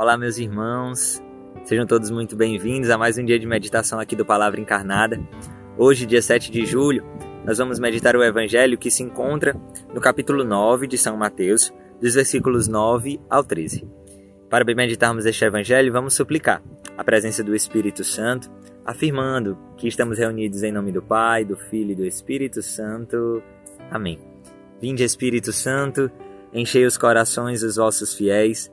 Olá, meus irmãos. Sejam todos muito bem-vindos a mais um dia de meditação aqui do Palavra Encarnada. Hoje, dia 7 de julho, nós vamos meditar o evangelho que se encontra no capítulo 9 de São Mateus, dos versículos 9 ao 13. Para meditarmos este evangelho, vamos suplicar a presença do Espírito Santo, afirmando que estamos reunidos em nome do Pai, do Filho e do Espírito Santo. Amém. Vinde, Espírito Santo, enchei os corações dos vossos fiéis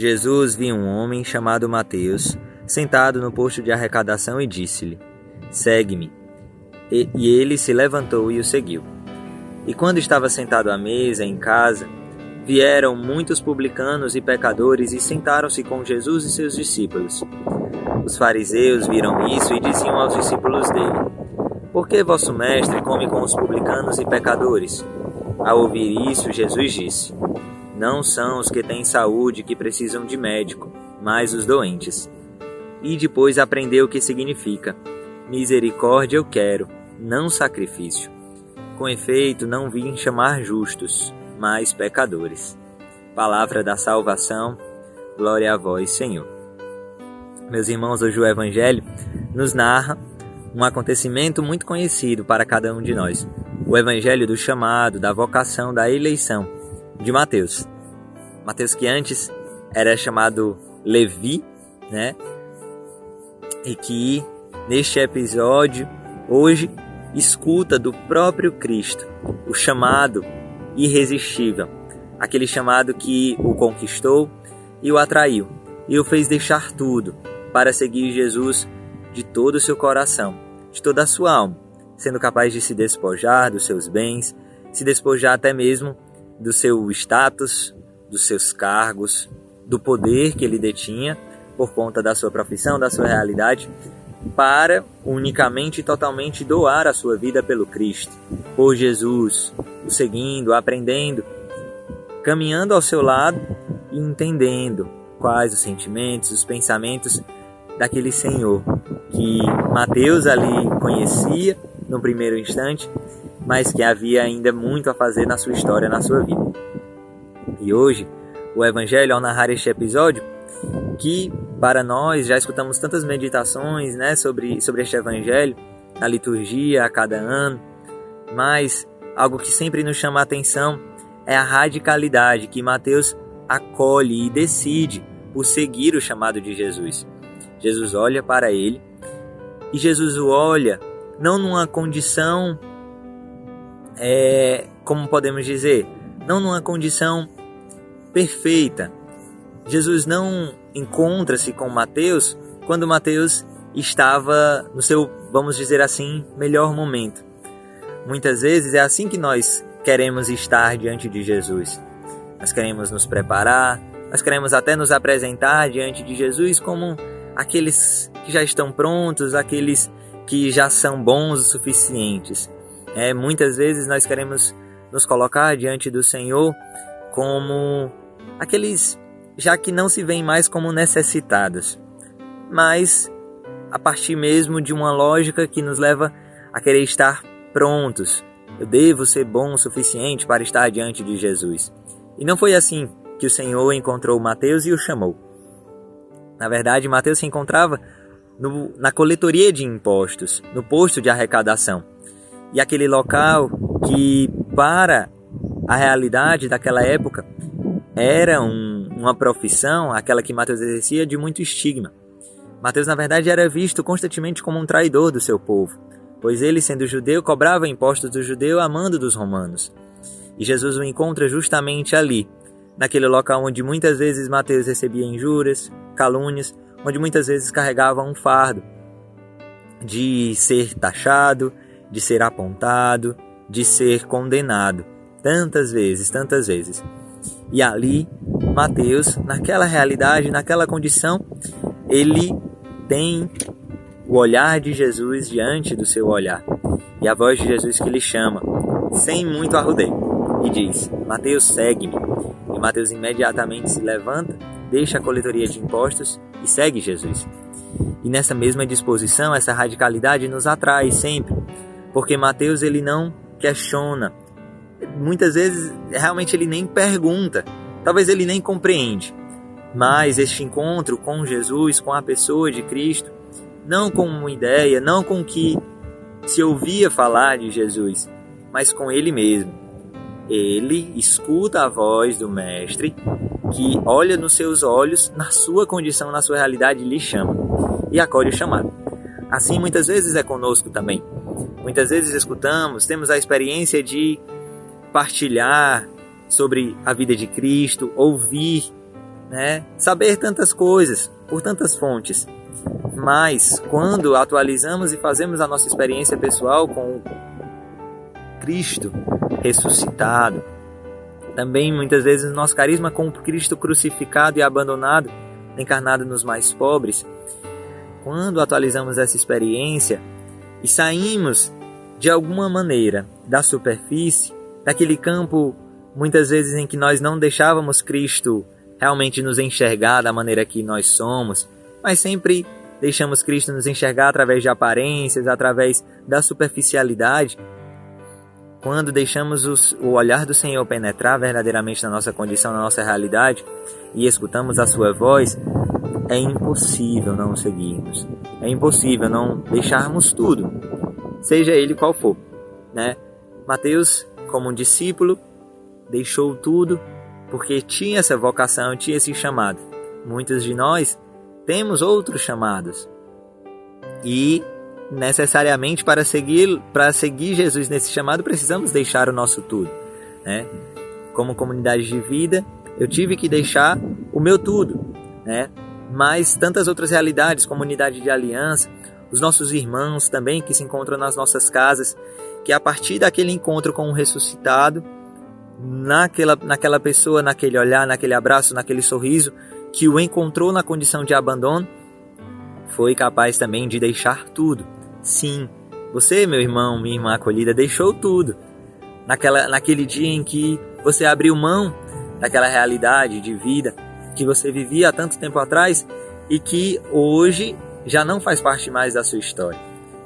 Jesus viu um homem chamado Mateus sentado no posto de arrecadação e disse-lhe: Segue-me. E, e ele se levantou e o seguiu. E quando estava sentado à mesa em casa, vieram muitos publicanos e pecadores e sentaram-se com Jesus e seus discípulos. Os fariseus viram isso e diziam aos discípulos dele: Por que vosso mestre come com os publicanos e pecadores? Ao ouvir isso, Jesus disse: não são os que têm saúde que precisam de médico, mas os doentes. E depois aprendeu o que significa: misericórdia eu quero, não sacrifício. Com efeito, não vim chamar justos, mas pecadores. Palavra da salvação, glória a vós, Senhor. Meus irmãos, hoje o Evangelho nos narra um acontecimento muito conhecido para cada um de nós: o Evangelho do chamado, da vocação, da eleição de Mateus. Mateus que antes era chamado Levi, né? E que neste episódio hoje escuta do próprio Cristo o chamado irresistível, aquele chamado que o conquistou e o atraiu e o fez deixar tudo para seguir Jesus de todo o seu coração, de toda a sua alma, sendo capaz de se despojar dos seus bens, se despojar até mesmo do seu status, dos seus cargos, do poder que ele detinha por conta da sua profissão, da sua realidade, para unicamente e totalmente doar a sua vida pelo Cristo, por Jesus, o seguindo, aprendendo, caminhando ao seu lado e entendendo quais os sentimentos, os pensamentos daquele Senhor que Mateus ali conhecia no primeiro instante mas que havia ainda muito a fazer na sua história, na sua vida. E hoje, o Evangelho, ao narrar este episódio, que para nós já escutamos tantas meditações né, sobre, sobre este Evangelho, na liturgia a cada ano, mas algo que sempre nos chama a atenção é a radicalidade que Mateus acolhe e decide por seguir o chamado de Jesus. Jesus olha para ele e Jesus o olha não numa condição é, como podemos dizer, não numa condição perfeita. Jesus não encontra-se com Mateus quando Mateus estava no seu, vamos dizer assim, melhor momento. Muitas vezes é assim que nós queremos estar diante de Jesus. Nós queremos nos preparar, nós queremos até nos apresentar diante de Jesus como aqueles que já estão prontos, aqueles que já são bons o suficientes. É, muitas vezes nós queremos nos colocar diante do Senhor como aqueles já que não se veem mais como necessitados, mas a partir mesmo de uma lógica que nos leva a querer estar prontos. Eu devo ser bom o suficiente para estar diante de Jesus. E não foi assim que o Senhor encontrou Mateus e o chamou. Na verdade, Mateus se encontrava no, na coletoria de impostos, no posto de arrecadação e aquele local que, para a realidade daquela época, era um, uma profissão, aquela que Mateus exercia, de muito estigma. Mateus, na verdade, era visto constantemente como um traidor do seu povo, pois ele, sendo judeu, cobrava impostos do judeu amando dos romanos. E Jesus o encontra justamente ali, naquele local onde muitas vezes Mateus recebia injúrias, calúnias, onde muitas vezes carregava um fardo de ser taxado, de ser apontado, de ser condenado. Tantas vezes, tantas vezes. E ali, Mateus, naquela realidade, naquela condição, ele tem o olhar de Jesus diante do seu olhar. E a voz de Jesus que lhe chama, sem muito arrudeio, e diz: Mateus, segue-me. E Mateus imediatamente se levanta, deixa a coletoria de impostos e segue Jesus. E nessa mesma disposição, essa radicalidade nos atrai sempre, porque Mateus ele não questiona, muitas vezes realmente ele nem pergunta, talvez ele nem compreende. Mas este encontro com Jesus, com a pessoa de Cristo, não com uma ideia, não com que se ouvia falar de Jesus, mas com ele mesmo. Ele escuta a voz do Mestre, que olha nos seus olhos, na sua condição, na sua realidade, lhe chama e acolhe o chamado. Assim, muitas vezes é conosco também. Muitas vezes escutamos, temos a experiência de partilhar sobre a vida de Cristo, ouvir, né? saber tantas coisas por tantas fontes. Mas quando atualizamos e fazemos a nossa experiência pessoal com Cristo ressuscitado, também muitas vezes nosso carisma com o Cristo crucificado e abandonado, encarnado nos mais pobres, quando atualizamos essa experiência e saímos de alguma maneira da superfície, daquele campo muitas vezes em que nós não deixávamos Cristo realmente nos enxergar da maneira que nós somos, mas sempre deixamos Cristo nos enxergar através de aparências, através da superficialidade. Quando deixamos os, o olhar do Senhor penetrar verdadeiramente na nossa condição, na nossa realidade, e escutamos a Sua voz, é impossível não seguirmos. É impossível não deixarmos tudo, seja ele qual for. Né? Mateus, como um discípulo, deixou tudo porque tinha essa vocação, tinha esse chamado. Muitos de nós temos outros chamados. E necessariamente para seguir, para seguir Jesus nesse chamado, precisamos deixar o nosso tudo, né? Como comunidade de vida, eu tive que deixar o meu tudo, né? Mas tantas outras realidades, comunidade de aliança, os nossos irmãos também que se encontram nas nossas casas, que a partir daquele encontro com o ressuscitado, naquela, naquela pessoa, naquele olhar, naquele abraço, naquele sorriso, que o encontrou na condição de abandono, foi capaz também de deixar tudo. Sim, você, meu irmão, minha irmã acolhida, deixou tudo. Naquela, naquele dia em que você abriu mão daquela realidade de vida que você vivia há tanto tempo atrás e que hoje já não faz parte mais da sua história.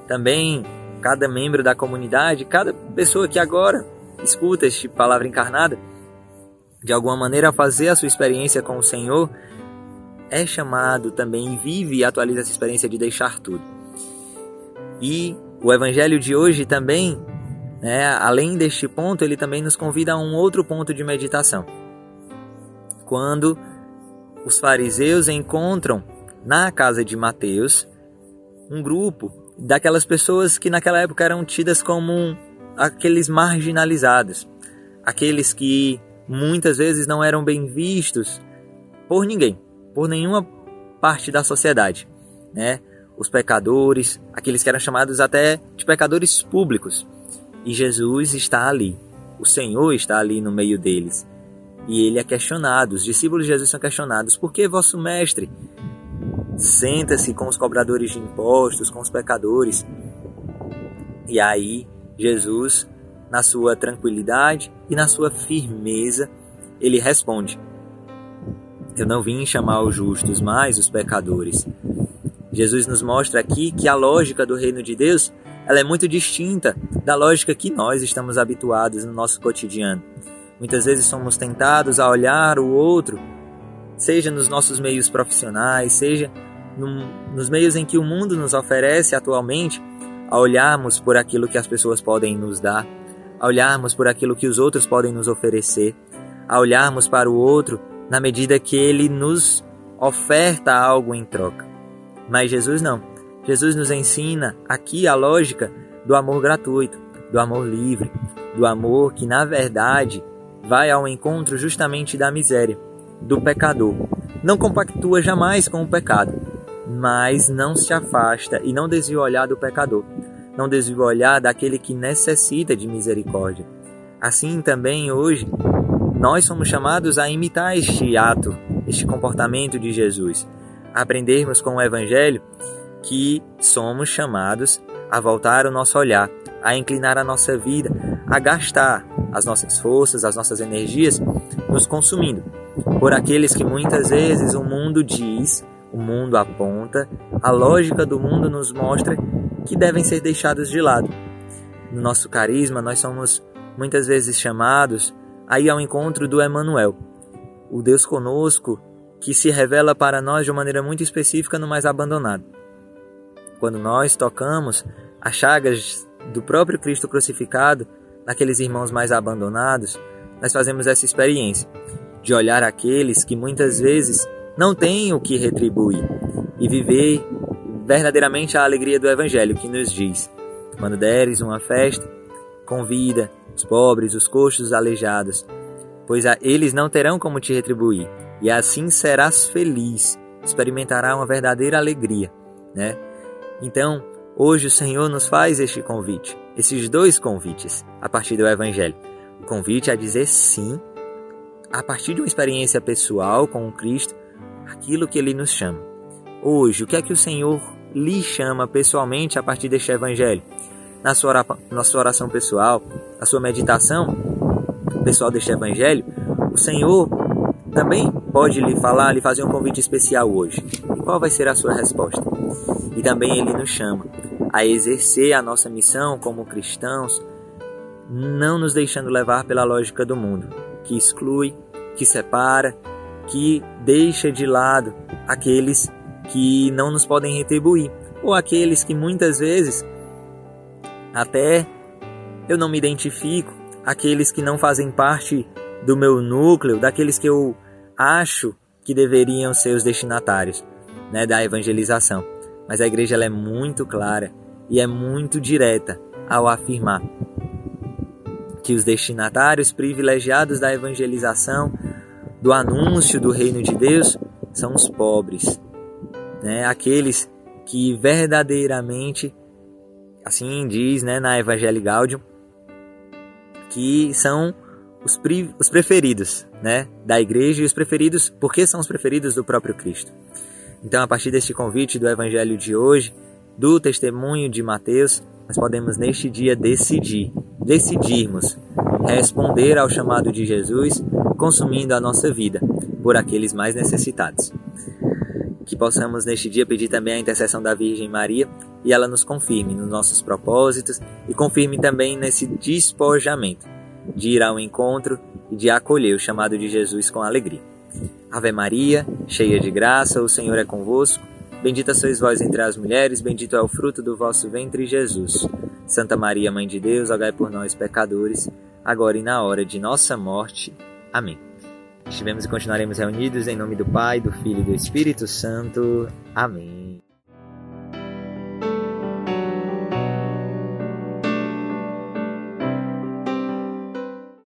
Também cada membro da comunidade, cada pessoa que agora escuta este palavra encarnada, de alguma maneira fazer a sua experiência com o Senhor é chamado também, vive e atualiza essa experiência de deixar tudo. E o evangelho de hoje também, né, além deste ponto, ele também nos convida a um outro ponto de meditação. Quando os fariseus encontram na casa de Mateus um grupo daquelas pessoas que naquela época eram tidas como aqueles marginalizados, aqueles que muitas vezes não eram bem vistos por ninguém, por nenhuma parte da sociedade, né? Os pecadores, aqueles que eram chamados até de pecadores públicos. E Jesus está ali. O Senhor está ali no meio deles. E ele é questionado, os discípulos de Jesus são questionados: por que vosso mestre senta-se com os cobradores de impostos, com os pecadores? E aí, Jesus, na sua tranquilidade e na sua firmeza, ele responde: eu não vim chamar os justos, mas os pecadores. Jesus nos mostra aqui que a lógica do reino de Deus ela é muito distinta da lógica que nós estamos habituados no nosso cotidiano. Muitas vezes somos tentados a olhar o outro, seja nos nossos meios profissionais, seja no, nos meios em que o mundo nos oferece atualmente, a olharmos por aquilo que as pessoas podem nos dar, a olharmos por aquilo que os outros podem nos oferecer, a olharmos para o outro na medida que ele nos oferta algo em troca. Mas Jesus não. Jesus nos ensina aqui a lógica do amor gratuito, do amor livre, do amor que na verdade vai ao encontro justamente da miséria, do pecador. Não compactua jamais com o pecado, mas não se afasta e não desvia o olhar do pecador, não desvia o olhar daquele que necessita de misericórdia. Assim também hoje nós somos chamados a imitar este ato, este comportamento de Jesus, aprendermos com o Evangelho que somos chamados a voltar o nosso olhar, a inclinar a nossa vida, a gastar as nossas forças, as nossas energias, nos consumindo por aqueles que muitas vezes o mundo diz, o mundo aponta, a lógica do mundo nos mostra que devem ser deixados de lado. No nosso carisma, nós somos muitas vezes chamados a ir ao encontro do Emmanuel, o Deus conosco que se revela para nós de uma maneira muito específica no mais abandonado. Quando nós tocamos as chagas do próprio Cristo crucificado naqueles irmãos mais abandonados, nós fazemos essa experiência de olhar aqueles que muitas vezes não têm o que retribuir e viver verdadeiramente a alegria do Evangelho que nos diz: quando deres uma festa, convida os pobres, os coxos, os aleijados, pois eles não terão como te retribuir, e assim serás feliz, experimentará uma verdadeira alegria, né? Então, hoje o Senhor nos faz este convite, esses dois convites, a partir do Evangelho. O convite a dizer sim, a partir de uma experiência pessoal com o Cristo, aquilo que Ele nos chama. Hoje, o que é que o Senhor lhe chama pessoalmente a partir deste Evangelho? Na sua, na sua oração pessoal, na sua meditação pessoal deste Evangelho, o Senhor também pode lhe falar, lhe fazer um convite especial hoje. E qual vai ser a sua resposta? E também Ele nos chama a exercer a nossa missão como cristãos, não nos deixando levar pela lógica do mundo, que exclui, que separa, que deixa de lado aqueles que não nos podem retribuir, ou aqueles que muitas vezes até eu não me identifico, aqueles que não fazem parte do meu núcleo, daqueles que eu acho que deveriam ser os destinatários né, da evangelização. Mas a igreja é muito clara e é muito direta ao afirmar que os destinatários privilegiados da evangelização, do anúncio do reino de Deus, são os pobres, né? aqueles que verdadeiramente, assim diz né, na Evangelii Gaudium, que são os, os preferidos né, da igreja e os preferidos, porque são os preferidos do próprio Cristo. Então, a partir deste convite do Evangelho de hoje, do testemunho de Mateus, nós podemos neste dia decidir, decidirmos responder ao chamado de Jesus, consumindo a nossa vida por aqueles mais necessitados. Que possamos neste dia pedir também a intercessão da Virgem Maria e ela nos confirme nos nossos propósitos e confirme também nesse despojamento de ir ao encontro e de acolher o chamado de Jesus com alegria. Ave Maria, cheia de graça, o Senhor é convosco. Bendita sois vós entre as mulheres, bendito é o fruto do vosso ventre, Jesus. Santa Maria, Mãe de Deus, rogai por nós, pecadores, agora e na hora de nossa morte. Amém. Estivemos e continuaremos reunidos em nome do Pai, do Filho e do Espírito Santo. Amém.